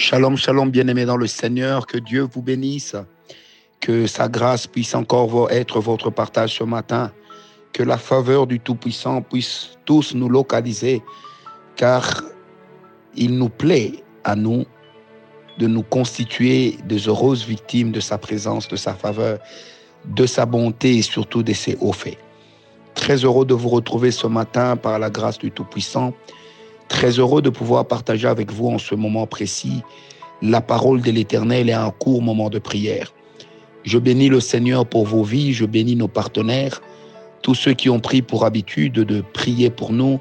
Shalom, shalom, bien-aimés dans le Seigneur, que Dieu vous bénisse, que sa grâce puisse encore être votre partage ce matin, que la faveur du Tout-Puissant puisse tous nous localiser, car il nous plaît à nous de nous constituer des heureuses victimes de sa présence, de sa faveur, de sa bonté et surtout de ses hauts faits. Très heureux de vous retrouver ce matin par la grâce du Tout-Puissant. Très heureux de pouvoir partager avec vous en ce moment précis la parole de l'Éternel et un court moment de prière. Je bénis le Seigneur pour vos vies, je bénis nos partenaires, tous ceux qui ont pris pour habitude de prier pour nous,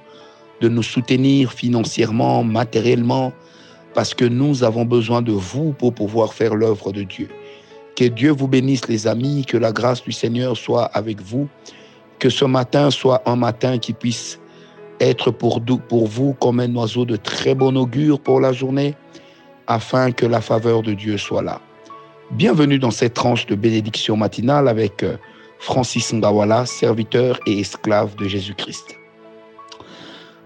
de nous soutenir financièrement, matériellement, parce que nous avons besoin de vous pour pouvoir faire l'œuvre de Dieu. Que Dieu vous bénisse les amis, que la grâce du Seigneur soit avec vous, que ce matin soit un matin qui puisse être pour, pour vous comme un oiseau de très bon augure pour la journée, afin que la faveur de Dieu soit là. Bienvenue dans cette tranche de bénédiction matinale avec euh, Francis Ngawala, serviteur et esclave de Jésus-Christ.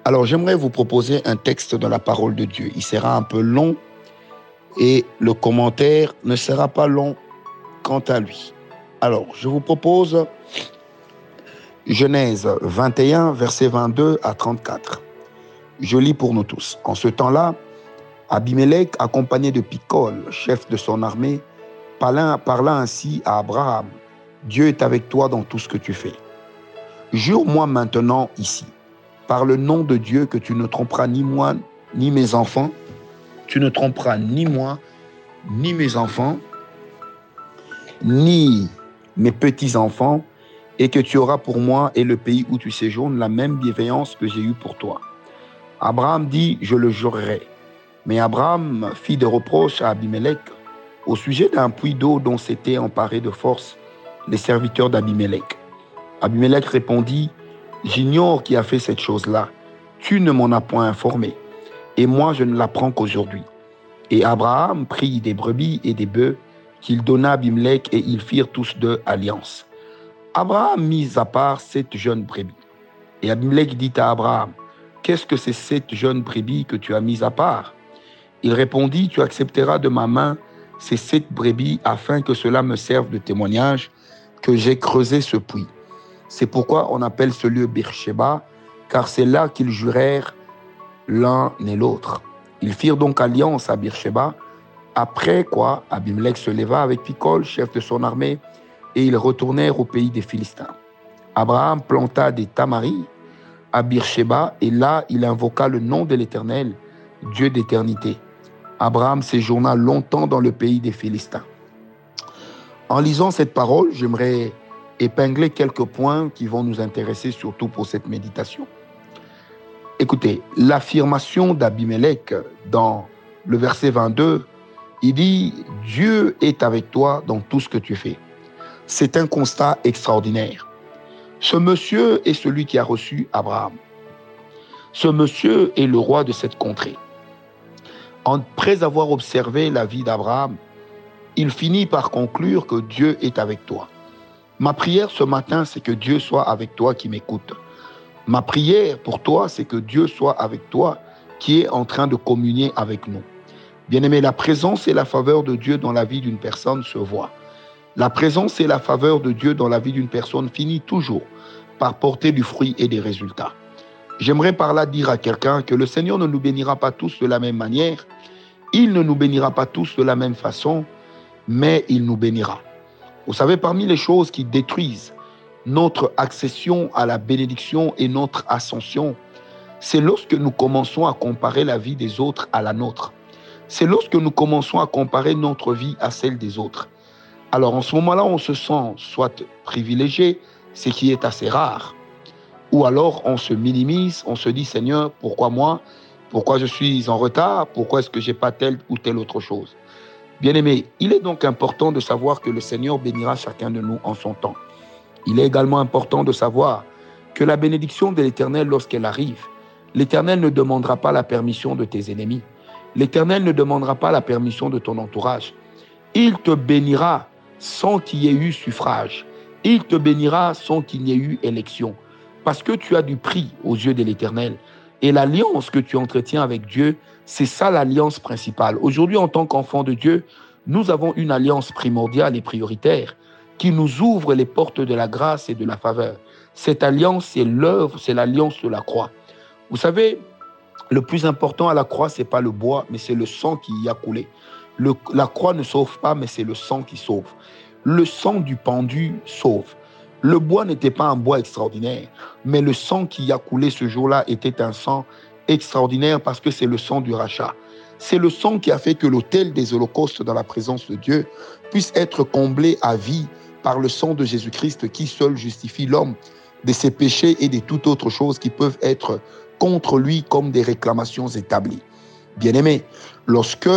Alors j'aimerais vous proposer un texte de la parole de Dieu. Il sera un peu long et le commentaire ne sera pas long quant à lui. Alors je vous propose Genèse 21, versets 22 à 34. Je lis pour nous tous. En ce temps-là, Abimelech, accompagné de Picol, chef de son armée, parla, parla ainsi à Abraham. Dieu est avec toi dans tout ce que tu fais. Jure-moi maintenant ici, par le nom de Dieu, que tu ne tromperas ni moi, ni mes enfants. Tu ne tromperas ni moi, ni mes enfants, ni mes petits-enfants, et que tu auras pour moi et le pays où tu séjournes la même bienveillance que j'ai eue pour toi. Abraham dit, je le jurerai. Mais Abraham fit des reproches à Abimelech au sujet d'un puits d'eau dont s'étaient emparés de force les serviteurs d'Abimelech. Abimelech répondit, J'ignore qui a fait cette chose-là. Tu ne m'en as point informé. Et moi, je ne l'apprends qu'aujourd'hui. Et Abraham prit des brebis et des bœufs qu'il donna à Abimelech et ils firent tous deux alliance. Abraham mit à part cette jeune brebis. Et Abimelech dit à Abraham, Qu'est-ce que c'est cette jeune brebis que tu as mise à part? Il répondit, Tu accepteras de ma main ces sept brebis afin que cela me serve de témoignage que j'ai creusé ce puits. C'est pourquoi on appelle ce lieu Beersheba, car c'est là qu'ils jurèrent l'un et l'autre. Ils firent donc alliance à Beersheba, après quoi Abimelech se leva avec Picol, chef de son armée, et ils retournèrent au pays des Philistins. Abraham planta des tamaris à Beersheba et là il invoqua le nom de l'Éternel, Dieu d'éternité. Abraham séjourna longtemps dans le pays des Philistins. En lisant cette parole, j'aimerais épingler quelques points qui vont nous intéresser surtout pour cette méditation. Écoutez, l'affirmation d'Abimelech dans le verset 22, il dit, Dieu est avec toi dans tout ce que tu fais. C'est un constat extraordinaire. Ce monsieur est celui qui a reçu Abraham. Ce monsieur est le roi de cette contrée. Après avoir observé la vie d'Abraham, il finit par conclure que Dieu est avec toi. Ma prière ce matin, c'est que Dieu soit avec toi qui m'écoute. Ma prière pour toi, c'est que Dieu soit avec toi qui est en train de communier avec nous. Bien-aimé, la présence et la faveur de Dieu dans la vie d'une personne se voient. La présence et la faveur de Dieu dans la vie d'une personne finit toujours par porter du fruit et des résultats. J'aimerais par là dire à quelqu'un que le Seigneur ne nous bénira pas tous de la même manière, il ne nous bénira pas tous de la même façon, mais il nous bénira. Vous savez, parmi les choses qui détruisent notre accession à la bénédiction et notre ascension, c'est lorsque nous commençons à comparer la vie des autres à la nôtre. C'est lorsque nous commençons à comparer notre vie à celle des autres. Alors en ce moment-là, on se sent soit privilégié, ce qui est assez rare, ou alors on se minimise, on se dit Seigneur, pourquoi moi? Pourquoi je suis en retard? Pourquoi est-ce que j'ai pas telle ou telle autre chose? Bien-aimé, il est donc important de savoir que le Seigneur bénira chacun de nous en son temps. Il est également important de savoir que la bénédiction de l'Éternel, lorsqu'elle arrive, l'Éternel ne demandera pas la permission de tes ennemis. L'Éternel ne demandera pas la permission de ton entourage. Il te bénira sans qu'il y ait eu suffrage. Il te bénira sans qu'il n'y ait eu élection. Parce que tu as du prix aux yeux de l'Éternel. Et l'alliance que tu entretiens avec Dieu C'est ça l'alliance principale. Aujourd'hui, en tant qu'enfants de Dieu, nous avons une alliance primordiale et prioritaire qui nous ouvre les portes de la grâce et de la faveur. Cette alliance, c'est l'œuvre, c'est l'alliance de la croix. Vous savez, le plus important à la croix, c'est pas le bois, mais c'est le sang qui y a coulé. La croix ne sauve pas, mais c'est le sang qui sauve. Le sang du pendu sauve. Le bois n'était pas un bois extraordinaire, mais le sang qui a coulé ce jour-là était un sang extraordinaire parce que c'est le sang du rachat. C'est le sang qui a fait que l'autel des holocaustes dans la présence de Dieu puisse être comblé à vie par le sang de Jésus-Christ qui seul justifie l'homme de ses péchés et de toute autre chose qui peuvent être contre lui comme des réclamations établies. Bien-aimés, lorsque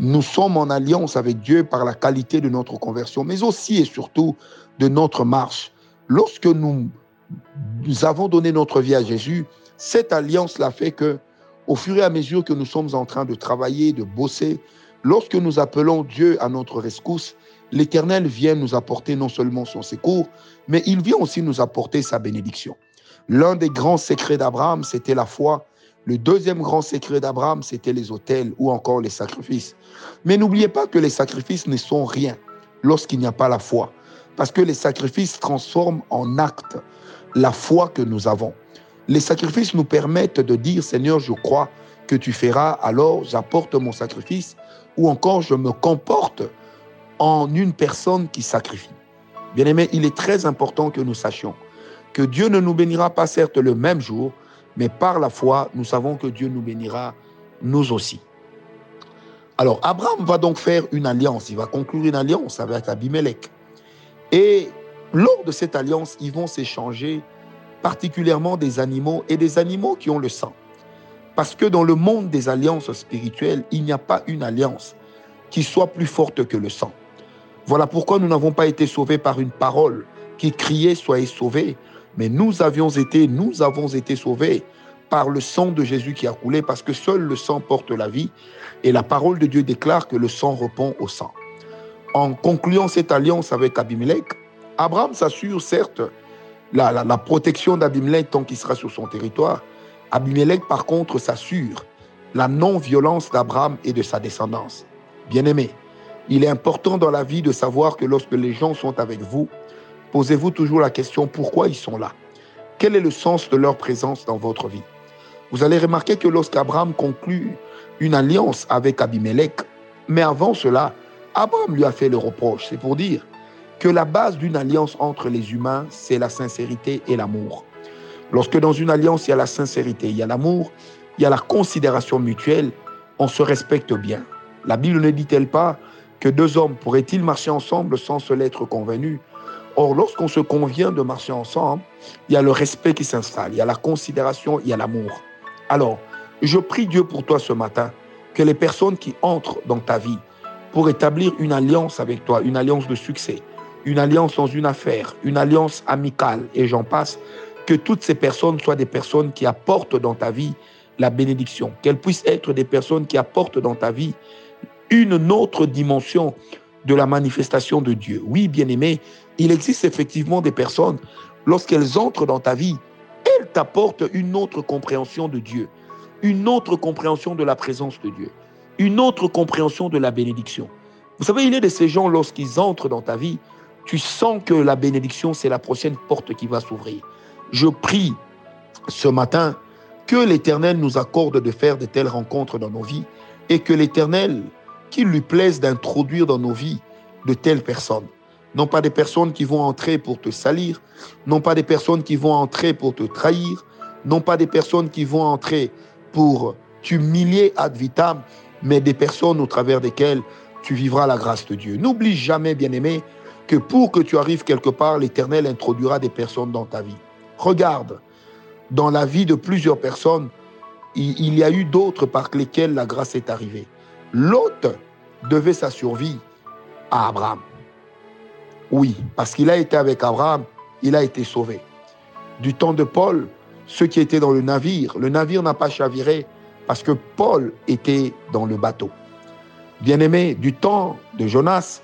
nous sommes en alliance avec Dieu par la qualité de notre conversion, mais aussi et surtout de notre marche, lorsque nous, nous avons donné notre vie à Jésus, cette alliance-là fait que, au fur et à mesure que nous sommes en train de travailler, de bosser, lorsque nous appelons Dieu à notre rescousse, l'Éternel vient nous apporter non seulement son secours, mais il vient aussi nous apporter sa bénédiction. L'un des grands secrets d'Abraham, c'était la foi. Le deuxième grand secret d'Abraham, c'était les autels ou encore les sacrifices. Mais n'oubliez pas que les sacrifices ne sont rien lorsqu'il n'y a pas la foi. Parce que les sacrifices transforment en acte la foi que nous avons. Les sacrifices nous permettent de dire, Seigneur, je crois que tu feras, alors j'apporte mon sacrifice, ou encore je me comporte en une personne qui sacrifie. Bien aimé, il est très important que nous sachions que Dieu ne nous bénira pas certes le même jour, mais par la foi, nous savons que Dieu nous bénira nous aussi. Alors, Abraham va donc faire une alliance, il va conclure une alliance avec Abimelech. Et lors de cette alliance, ils vont s'échanger particulièrement des animaux et des animaux qui ont le sang. Parce que dans le monde des alliances spirituelles, il n'y a pas une alliance qui soit plus forte que le sang. Voilà pourquoi nous n'avons pas été sauvés par une parole qui criait Soyez sauvés, mais nous avions été, nous avons été sauvés par le sang de Jésus qui a coulé, parce que seul le sang porte la vie, et la parole de Dieu déclare que le sang répond au sang. En concluant cette alliance avec Abimelech, Abraham s'assure certes la, protection d'Abimelech tant qu'il sera sur son territoire. Abimelech, par contre, s'assure la non-violence d'Abraham et de sa descendance. Bien-aimé, il est important dans la vie de savoir que lorsque les gens sont avec vous, Posez-vous toujours la question pourquoi ils sont là? Quel est le sens de leur présence dans votre vie? Vous allez remarquer que lorsqu'Abraham conclut une alliance avec Abimelech, mais avant cela, Abraham lui a fait le reproche. C'est pour dire que la base d'une alliance entre les humains, c'est la sincérité et l'amour. Lorsque dans une alliance, il y a la sincérité, il y a l'amour, il y a la considération mutuelle, on se respecte bien. La Bible ne dit-elle pas que deux hommes pourraient-ils marcher ensemble sans se l'être convenus Or, lorsqu'on se convient de marcher ensemble, il y a le respect qui s'installe, il y a la considération, il y a l'amour. Alors, je prie Dieu pour toi ce matin, que les personnes qui entrent dans ta vie pour établir une alliance avec toi, une alliance de succès, une alliance dans une affaire, une alliance amicale, et j'en passe, que toutes ces personnes soient des personnes qui apportent dans ta vie la bénédiction, qu'elles puissent être des personnes qui apportent dans ta vie une autre dimension de la manifestation de Dieu. Oui, bien-aimé, il existe effectivement des personnes, lorsqu'elles entrent dans ta vie, elles t'apportent une autre compréhension de Dieu, une autre compréhension de la présence de Dieu, une autre compréhension de la bénédiction. Vous savez, il y a de ces gens, lorsqu'ils entrent dans ta vie, tu sens que la bénédiction, c'est la prochaine porte qui va s'ouvrir. Je prie ce matin que l'Éternel nous accorde de faire de telles rencontres dans nos vies et que l'Éternel, qu'il lui plaise d'introduire dans nos vies de telles personnes non pas des personnes qui vont entrer pour te salir, non pas des personnes qui vont entrer pour te trahir, non pas des personnes qui vont entrer pour t'humilier ad vitam, mais des personnes au travers desquelles tu vivras la grâce de Dieu. N'oublie jamais, bien-aimé, que pour que tu arrives quelque part, l'Éternel introduira des personnes dans ta vie. Regarde, dans la vie de plusieurs personnes, il y a eu d'autres par lesquelles la grâce est arrivée. L'autre devait sa survie à Abraham. Oui, parce qu'il a été avec Abraham, il a été sauvé. Du temps de Paul, ceux qui étaient dans le navire, le navire n'a pas chaviré parce que Paul était dans le bateau. Bien-aimé, du temps de Jonas,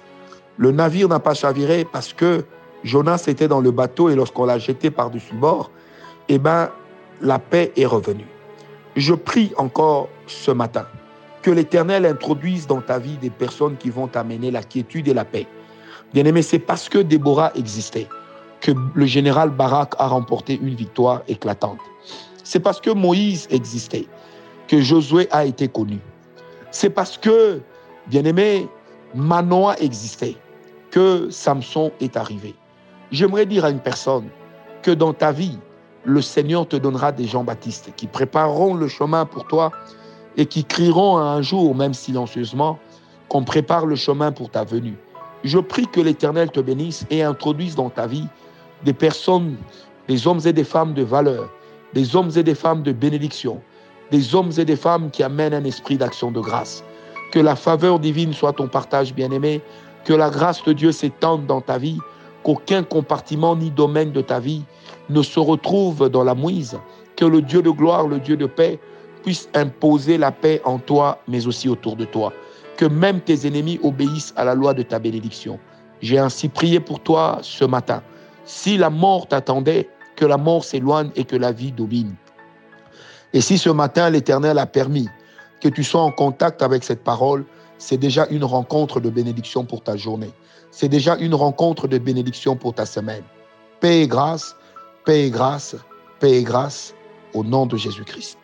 le navire n'a pas chaviré parce que Jonas était dans le bateau et lorsqu'on l'a jeté par-dessus bord, eh ben, la paix est revenue. Je prie encore ce matin que l'Éternel introduise dans ta vie des personnes qui vont t'amener la quiétude et la paix. Bien-aimé, c'est parce que Déborah existait que le général Barak a remporté une victoire éclatante. C'est parce que Moïse existait que Josué a été connu. C'est parce que, bien-aimé, Manoah existait que Samson est arrivé. J'aimerais dire à une personne que dans ta vie, le Seigneur te donnera des Jean-Baptiste qui prépareront le chemin pour toi et qui crieront un jour, même silencieusement, qu'on prépare le chemin pour ta venue. Je prie que l'Éternel te bénisse et introduise dans ta vie des personnes, des hommes et des femmes de valeur, des hommes et des femmes de bénédiction, des hommes et des femmes qui amènent un esprit d'action de grâce. Que la faveur divine soit ton partage bien-aimé, que la grâce de Dieu s'étende dans ta vie, qu'aucun compartiment ni domaine de ta vie ne se retrouve dans la mouise, que le Dieu de gloire, le Dieu de paix, puisse imposer la paix en toi, mais aussi autour de toi. Même tes ennemis obéissent à la loi de ta bénédiction. J'ai ainsi prié pour toi ce matin. Si la mort t'attendait, que la mort s'éloigne et que la vie domine. Et si ce matin l'Éternel a permis que tu sois en contact avec cette parole, c'est déjà une rencontre de bénédiction pour ta journée. C'est déjà une rencontre de bénédiction pour ta semaine. Paix et grâce, paix et grâce, paix et grâce, au nom de Jésus-Christ.